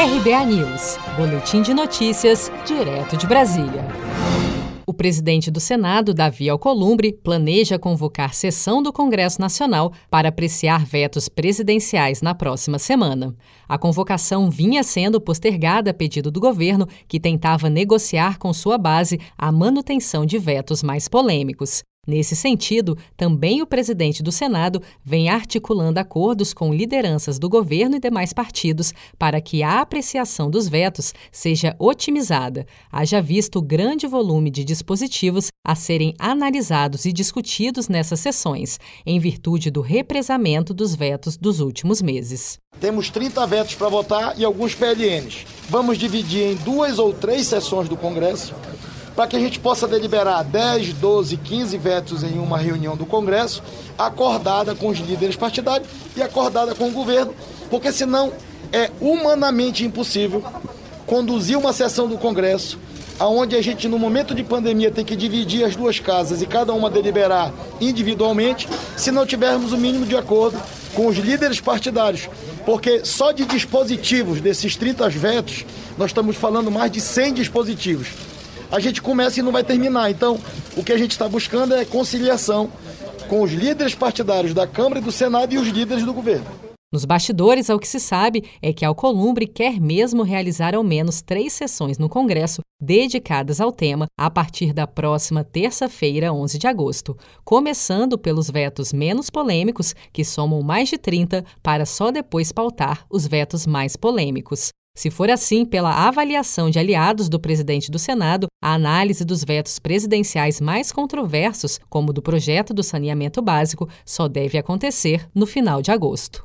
RBA News, Boletim de Notícias, direto de Brasília. O presidente do Senado, Davi Alcolumbre, planeja convocar sessão do Congresso Nacional para apreciar vetos presidenciais na próxima semana. A convocação vinha sendo postergada a pedido do governo, que tentava negociar com sua base a manutenção de vetos mais polêmicos. Nesse sentido, também o presidente do Senado vem articulando acordos com lideranças do governo e demais partidos para que a apreciação dos vetos seja otimizada, haja visto o grande volume de dispositivos a serem analisados e discutidos nessas sessões, em virtude do represamento dos vetos dos últimos meses. Temos 30 vetos para votar e alguns PLNs. Vamos dividir em duas ou três sessões do Congresso para que a gente possa deliberar 10, 12, 15 vetos em uma reunião do Congresso, acordada com os líderes partidários e acordada com o governo, porque senão é humanamente impossível conduzir uma sessão do Congresso aonde a gente no momento de pandemia tem que dividir as duas casas e cada uma deliberar individualmente, se não tivermos o mínimo de acordo com os líderes partidários, porque só de dispositivos desses 30 vetos nós estamos falando mais de 100 dispositivos a gente começa e não vai terminar. Então, o que a gente está buscando é conciliação com os líderes partidários da Câmara e do Senado e os líderes do governo. Nos bastidores, ao que se sabe é que Alcolumbre quer mesmo realizar ao menos três sessões no Congresso dedicadas ao tema a partir da próxima terça-feira, 11 de agosto, começando pelos vetos menos polêmicos, que somam mais de 30, para só depois pautar os vetos mais polêmicos. Se for assim, pela avaliação de aliados do presidente do Senado, a análise dos vetos presidenciais mais controversos, como o do projeto do saneamento básico, só deve acontecer no final de agosto.